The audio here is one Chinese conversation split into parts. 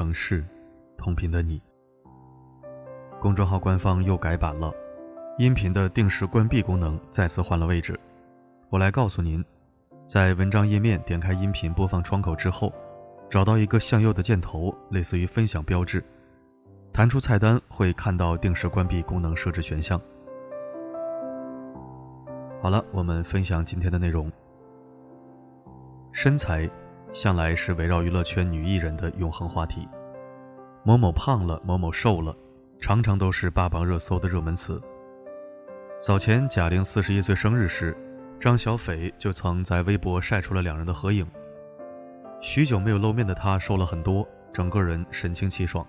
城市，同频的你。公众号官方又改版了，音频的定时关闭功能再次换了位置。我来告诉您，在文章页面点开音频播放窗口之后，找到一个向右的箭头，类似于分享标志，弹出菜单会看到定时关闭功能设置选项。好了，我们分享今天的内容。身材。向来是围绕娱乐圈女艺人的永恒话题。某某胖了，某某瘦了，常常都是霸榜热搜的热门词。早前贾玲四十一岁生日时，张小斐就曾在微博晒出了两人的合影。许久没有露面的她瘦了很多，整个人神清气爽。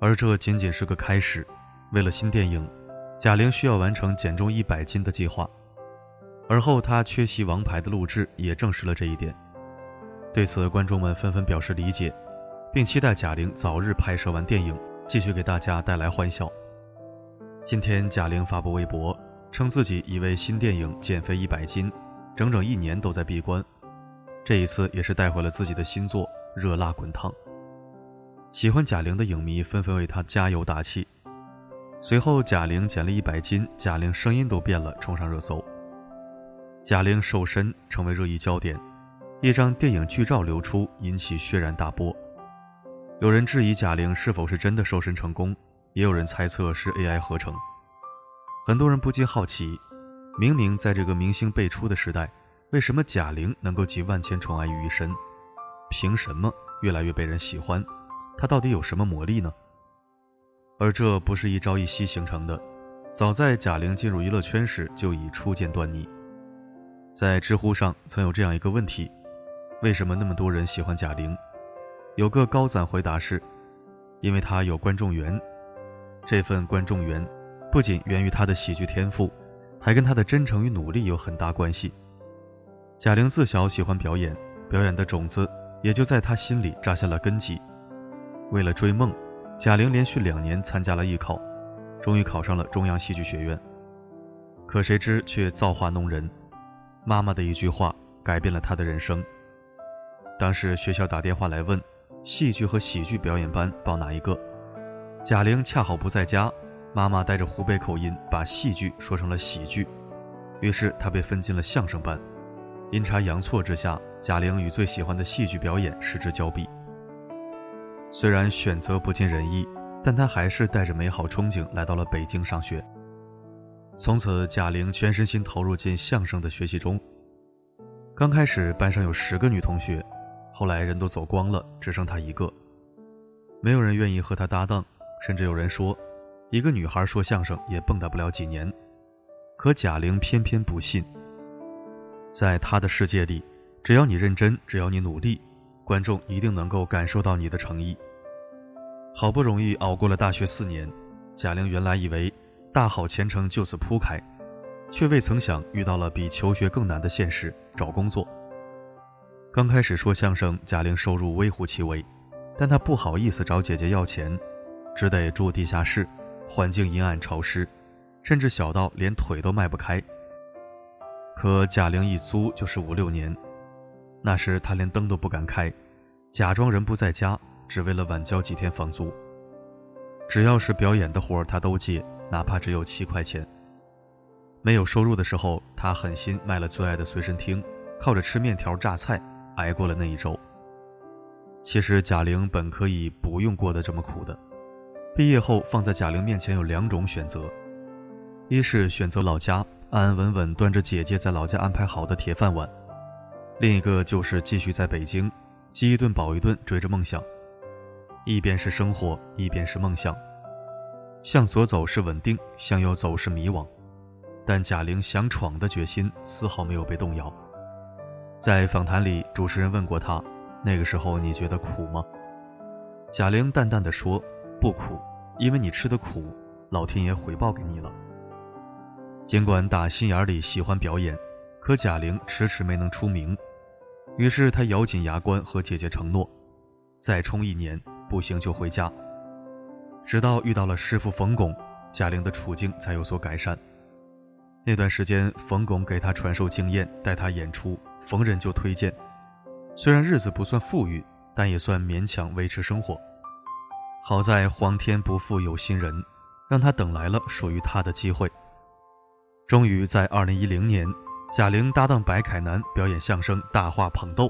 而这仅仅是个开始，为了新电影，贾玲需要完成减重一百斤的计划。而后她缺席《王牌》的录制，也证实了这一点。对此，观众们纷纷表示理解，并期待贾玲早日拍摄完电影，继续给大家带来欢笑。今天，贾玲发布微博，称自己已为新电影减肥一百斤，整整一年都在闭关，这一次也是带回了自己的新作《热辣滚烫》。喜欢贾玲的影迷纷纷为她加油打气。随后，贾玲减了一百斤，贾玲声音都变了，冲上热搜。贾玲瘦身成为热议焦点。一张电影剧照流出，引起轩然大波。有人质疑贾玲是否是真的瘦身成功，也有人猜测是 AI 合成。很多人不禁好奇：明明在这个明星辈出的时代，为什么贾玲能够集万千宠爱于一身？凭什么越来越被人喜欢？她到底有什么魔力呢？而这不是一朝一夕形成的，早在贾玲进入娱乐圈时就已初见端倪。在知乎上曾有这样一个问题。为什么那么多人喜欢贾玲？有个高赞回答是：因为他有观众缘。这份观众缘不仅源于他的喜剧天赋，还跟他的真诚与努力有很大关系。贾玲自小喜欢表演，表演的种子也就在她心里扎下了根基。为了追梦，贾玲连续两年参加了艺考，终于考上了中央戏剧学院。可谁知却造化弄人，妈妈的一句话改变了她的人生。当时学校打电话来问，戏剧和喜剧表演班报哪一个？贾玲恰好不在家，妈妈带着湖北口音把戏剧说成了喜剧，于是她被分进了相声班。阴差阳错之下，贾玲与最喜欢的戏剧表演失之交臂。虽然选择不尽人意，但她还是带着美好憧憬来到了北京上学。从此，贾玲全身心投入进相声的学习中。刚开始，班上有十个女同学。后来人都走光了，只剩他一个。没有人愿意和他搭档，甚至有人说，一个女孩说相声也蹦跶不了几年。可贾玲偏偏不信。在她的世界里，只要你认真，只要你努力，观众一定能够感受到你的诚意。好不容易熬过了大学四年，贾玲原来以为大好前程就此铺开，却未曾想遇到了比求学更难的现实——找工作。刚开始说相声，贾玲收入微乎其微，但她不好意思找姐姐要钱，只得住地下室，环境阴暗潮湿，甚至小到连腿都迈不开。可贾玲一租就是五六年，那时她连灯都不敢开，假装人不在家，只为了晚交几天房租。只要是表演的活儿，她都接，哪怕只有七块钱。没有收入的时候，她狠心卖了最爱的随身听，靠着吃面条榨菜。挨过了那一周。其实贾玲本可以不用过得这么苦的。毕业后，放在贾玲面前有两种选择：一是选择老家，安安稳稳端着姐姐在老家安排好的铁饭碗；另一个就是继续在北京，饥一顿饱一顿，追着梦想。一边是生活，一边是梦想。向左走是稳定，向右走是迷惘。但贾玲想闯的决心丝毫没有被动摇。在访谈里，主持人问过他：“那个时候你觉得苦吗？”贾玲淡淡的说：“不苦，因为你吃的苦，老天爷回报给你了。”尽管打心眼里喜欢表演，可贾玲迟迟没能出名，于是她咬紧牙关和姐姐承诺：“再冲一年，不行就回家。”直到遇到了师傅冯巩，贾玲的处境才有所改善。那段时间，冯巩给她传授经验，带她演出，逢人就推荐。虽然日子不算富裕，但也算勉强维持生活。好在皇天不负有心人，让他等来了属于他的机会。终于在二零一零年，贾玲搭档白凯南表演相声《大话捧逗》，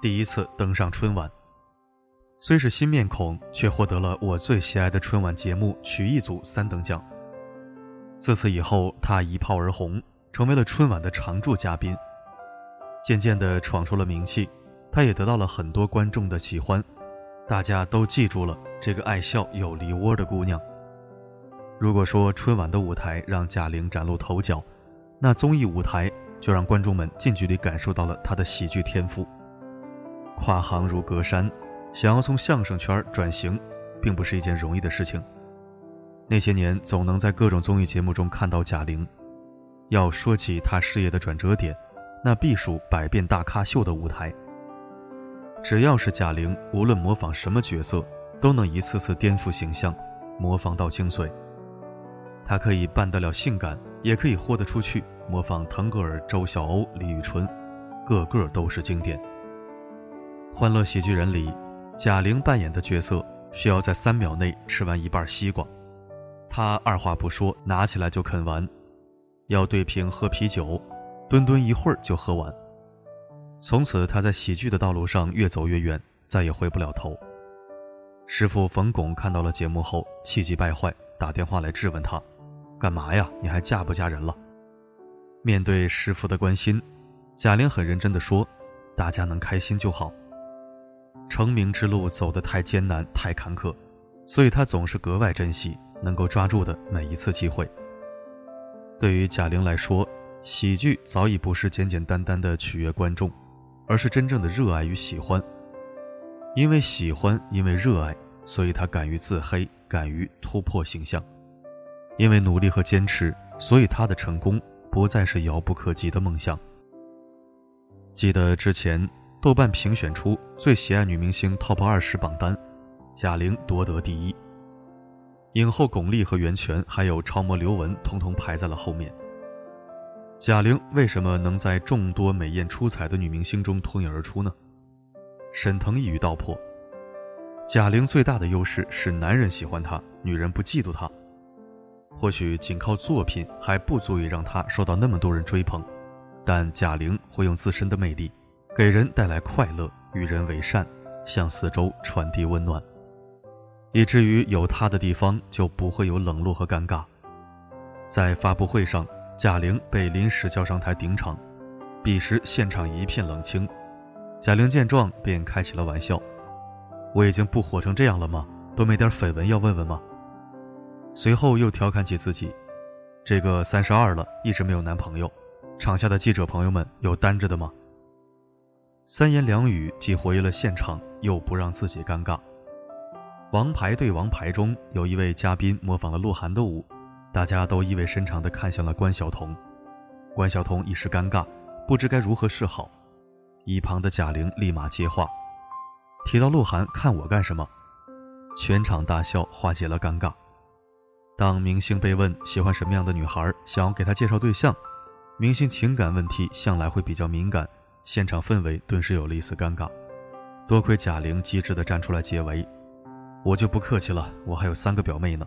第一次登上春晚。虽是新面孔，却获得了我最喜爱的春晚节目曲艺组三等奖。自此以后，他一炮而红，成为了春晚的常驻嘉宾。渐渐地闯出了名气，他也得到了很多观众的喜欢，大家都记住了这个爱笑有梨窝的姑娘。如果说春晚的舞台让贾玲崭露头角，那综艺舞台就让观众们近距离感受到了她的喜剧天赋。跨行如隔山，想要从相声圈转型，并不是一件容易的事情。那些年总能在各种综艺节目中看到贾玲，要说起她事业的转折点。那必属百变大咖秀的舞台。只要是贾玲，无论模仿什么角色，都能一次次颠覆形象，模仿到精髓。她可以扮得了性感，也可以豁得出去，模仿腾格尔、周晓鸥、李宇春，个个都是经典。欢乐喜剧人里，贾玲扮演的角色需要在三秒内吃完一半西瓜，她二话不说，拿起来就啃完，要对瓶喝啤酒。吨吨一会儿就喝完。从此，他在喜剧的道路上越走越远，再也回不了头。师傅冯巩看到了节目后，气急败坏，打电话来质问他：“干嘛呀？你还嫁不嫁人了？”面对师傅的关心，贾玲很认真地说：“大家能开心就好。”成名之路走得太艰难、太坎坷，所以她总是格外珍惜能够抓住的每一次机会。对于贾玲来说，喜剧早已不是简简单单的取悦观众，而是真正的热爱与喜欢。因为喜欢，因为热爱，所以他敢于自黑，敢于突破形象。因为努力和坚持，所以他的成功不再是遥不可及的梦想。记得之前豆瓣评选出最喜爱女明星 TOP 二十榜单，贾玲夺得第一，影后巩俐和袁泉还有超模刘雯统统排在了后面。贾玲为什么能在众多美艳出彩的女明星中脱颖而出呢？沈腾一语道破：贾玲最大的优势是男人喜欢她，女人不嫉妒她。或许仅靠作品还不足以让她受到那么多人追捧，但贾玲会用自身的魅力，给人带来快乐，与人为善，向四周传递温暖，以至于有她的地方就不会有冷落和尴尬。在发布会上。贾玲被临时叫上台顶场，彼时现场一片冷清。贾玲见状便开起了玩笑：“我已经不火成这样了吗？都没点绯闻要问问吗？”随后又调侃起自己：“这个三十二了，一直没有男朋友，场下的记者朋友们有单着的吗？”三言两语既活跃了现场，又不让自己尴尬。王牌对王牌中有一位嘉宾模仿了鹿晗的舞。大家都意味深长地看向了关晓彤，关晓彤一时尴尬，不知该如何是好。一旁的贾玲立马接话，提到鹿晗，看我干什么？全场大笑，化解了尴尬。当明星被问喜欢什么样的女孩，想要给她介绍对象，明星情感问题向来会比较敏感，现场氛围顿时有了一丝尴尬。多亏贾玲机智地站出来解围，我就不客气了，我还有三个表妹呢。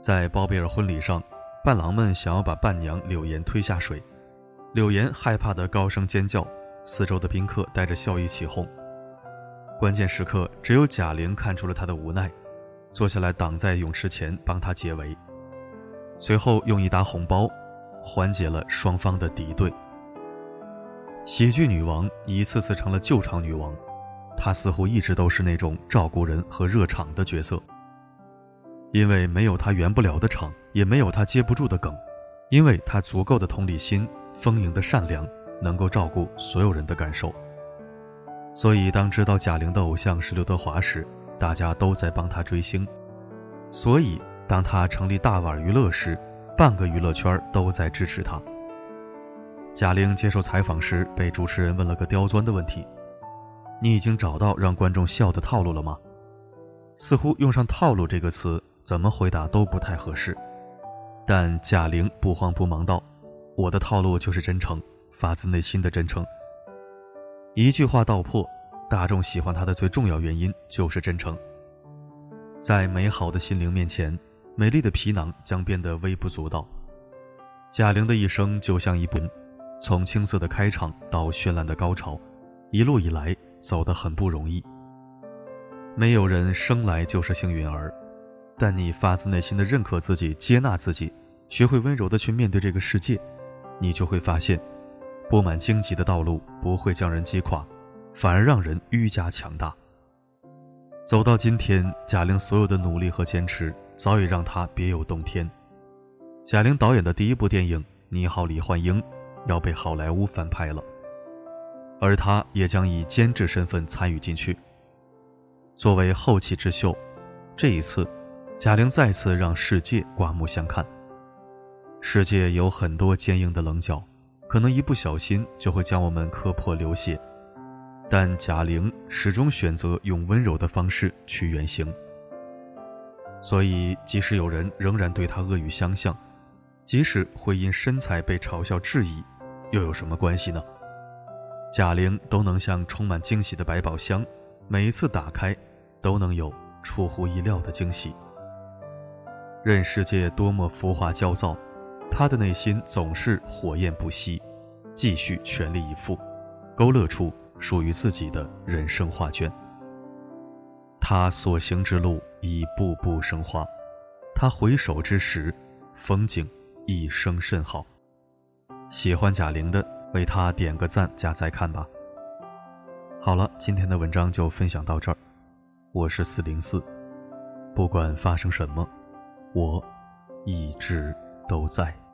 在包贝尔婚礼上，伴郎们想要把伴娘柳岩推下水，柳岩害怕的高声尖叫，四周的宾客带着笑意起哄。关键时刻，只有贾玲看出了他的无奈，坐下来挡在泳池前帮他解围，随后用一沓红包缓解了双方的敌对。喜剧女王一次次成了救场女王，她似乎一直都是那种照顾人和热场的角色。因为没有他圆不了的场，也没有他接不住的梗，因为他足够的同理心、丰盈的善良，能够照顾所有人的感受。所以，当知道贾玲的偶像是刘德华时，大家都在帮他追星；所以，当他成立大碗娱乐时，半个娱乐圈都在支持他。贾玲接受采访时，被主持人问了个刁钻的问题：“你已经找到让观众笑的套路了吗？”似乎用上“套路”这个词。怎么回答都不太合适，但贾玲不慌不忙道：“我的套路就是真诚，发自内心的真诚。”一句话道破，大众喜欢她的最重要原因就是真诚。在美好的心灵面前，美丽的皮囊将变得微不足道。贾玲的一生就像一部，从青涩的开场到绚烂的高潮，一路以来走得很不容易。没有人生来就是幸运儿，但你发自内心的认可自己、接纳自己，学会温柔的去面对这个世界，你就会发现，布满荆棘的道路不会将人击垮，反而让人愈加强大。走到今天，贾玲所有的努力和坚持，早已让她别有洞天。贾玲导演的第一部电影《你好，李焕英》要被好莱坞翻拍了，而她也将以监制身份参与进去。作为后起之秀，这一次，贾玲再次让世界刮目相看。世界有很多坚硬的棱角，可能一不小心就会将我们磕破流血。但贾玲始终选择用温柔的方式去远行，所以即使有人仍然对她恶语相向，即使会因身材被嘲笑质疑，又有什么关系呢？贾玲都能像充满惊喜的百宝箱，每一次打开，都能有出乎意料的惊喜。任世界多么浮华焦躁，他的内心总是火焰不息，继续全力以赴，勾勒出。属于自己的人生画卷。他所行之路已步步生花，他回首之时，风景一生甚好。喜欢贾玲的，为她点个赞加再看吧。好了，今天的文章就分享到这儿。我是四零四，不管发生什么，我一直都在。